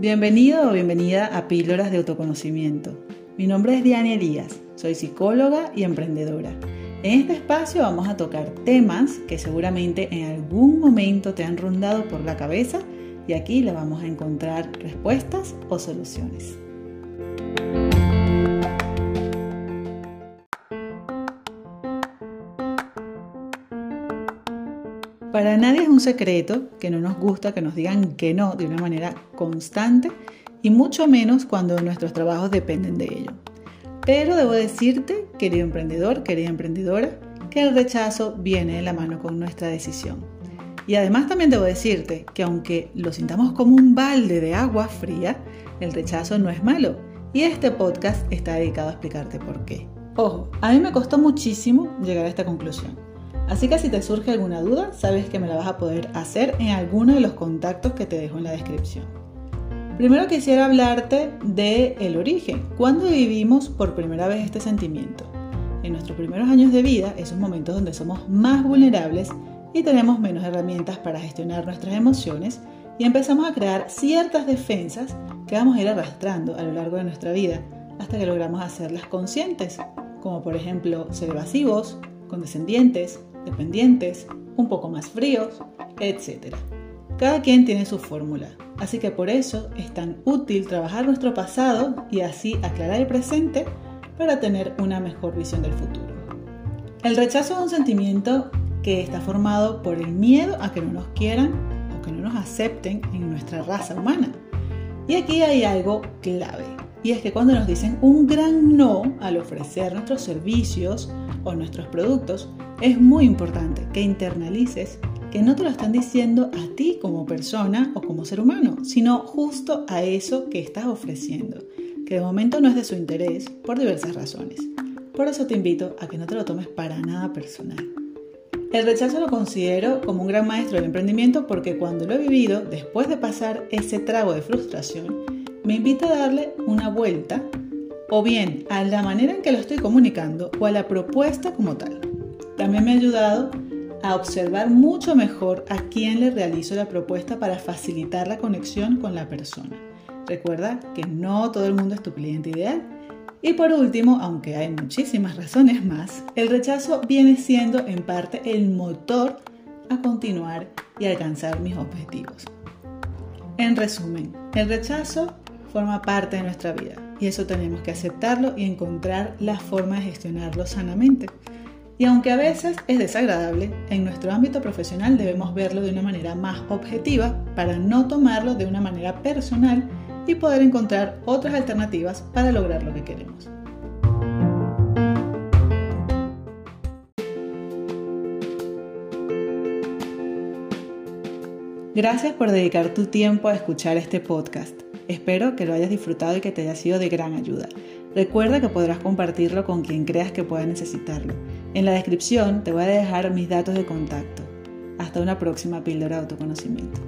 Bienvenido o bienvenida a Píldoras de Autoconocimiento. Mi nombre es Diana Elías, soy psicóloga y emprendedora. En este espacio vamos a tocar temas que seguramente en algún momento te han rondado por la cabeza y aquí le vamos a encontrar respuestas o soluciones. Para nadie es un secreto que no nos gusta que nos digan que no de una manera constante y mucho menos cuando nuestros trabajos dependen de ello. Pero debo decirte, querido emprendedor, querida emprendedora, que el rechazo viene de la mano con nuestra decisión. Y además también debo decirte que aunque lo sintamos como un balde de agua fría, el rechazo no es malo. Y este podcast está dedicado a explicarte por qué. Ojo, a mí me costó muchísimo llegar a esta conclusión. Así que si te surge alguna duda, sabes que me la vas a poder hacer en alguno de los contactos que te dejo en la descripción. Primero quisiera hablarte del el origen. ¿Cuándo vivimos por primera vez este sentimiento? En nuestros primeros años de vida, esos momentos donde somos más vulnerables y tenemos menos herramientas para gestionar nuestras emociones y empezamos a crear ciertas defensas que vamos a ir arrastrando a lo largo de nuestra vida hasta que logramos hacerlas conscientes, como por ejemplo ser evasivos, condescendientes, dependientes, un poco más fríos, etc. Cada quien tiene su fórmula, así que por eso es tan útil trabajar nuestro pasado y así aclarar el presente para tener una mejor visión del futuro. El rechazo es un sentimiento que está formado por el miedo a que no nos quieran o que no nos acepten en nuestra raza humana. Y aquí hay algo clave, y es que cuando nos dicen un gran no al ofrecer nuestros servicios o nuestros productos, es muy importante que internalices que no te lo están diciendo a ti como persona o como ser humano, sino justo a eso que estás ofreciendo, que de momento no es de su interés por diversas razones. Por eso te invito a que no te lo tomes para nada personal. El rechazo lo considero como un gran maestro del emprendimiento porque cuando lo he vivido, después de pasar ese trago de frustración, me invita a darle una vuelta o bien a la manera en que lo estoy comunicando o a la propuesta como tal. También me ha ayudado a observar mucho mejor a quién le realizo la propuesta para facilitar la conexión con la persona. Recuerda que no todo el mundo es tu cliente ideal. Y por último, aunque hay muchísimas razones más, el rechazo viene siendo en parte el motor a continuar y alcanzar mis objetivos. En resumen, el rechazo forma parte de nuestra vida y eso tenemos que aceptarlo y encontrar la forma de gestionarlo sanamente. Y aunque a veces es desagradable, en nuestro ámbito profesional debemos verlo de una manera más objetiva para no tomarlo de una manera personal y poder encontrar otras alternativas para lograr lo que queremos. Gracias por dedicar tu tiempo a escuchar este podcast. Espero que lo hayas disfrutado y que te haya sido de gran ayuda. Recuerda que podrás compartirlo con quien creas que pueda necesitarlo. En la descripción te voy a dejar mis datos de contacto. Hasta una próxima píldora de autoconocimiento.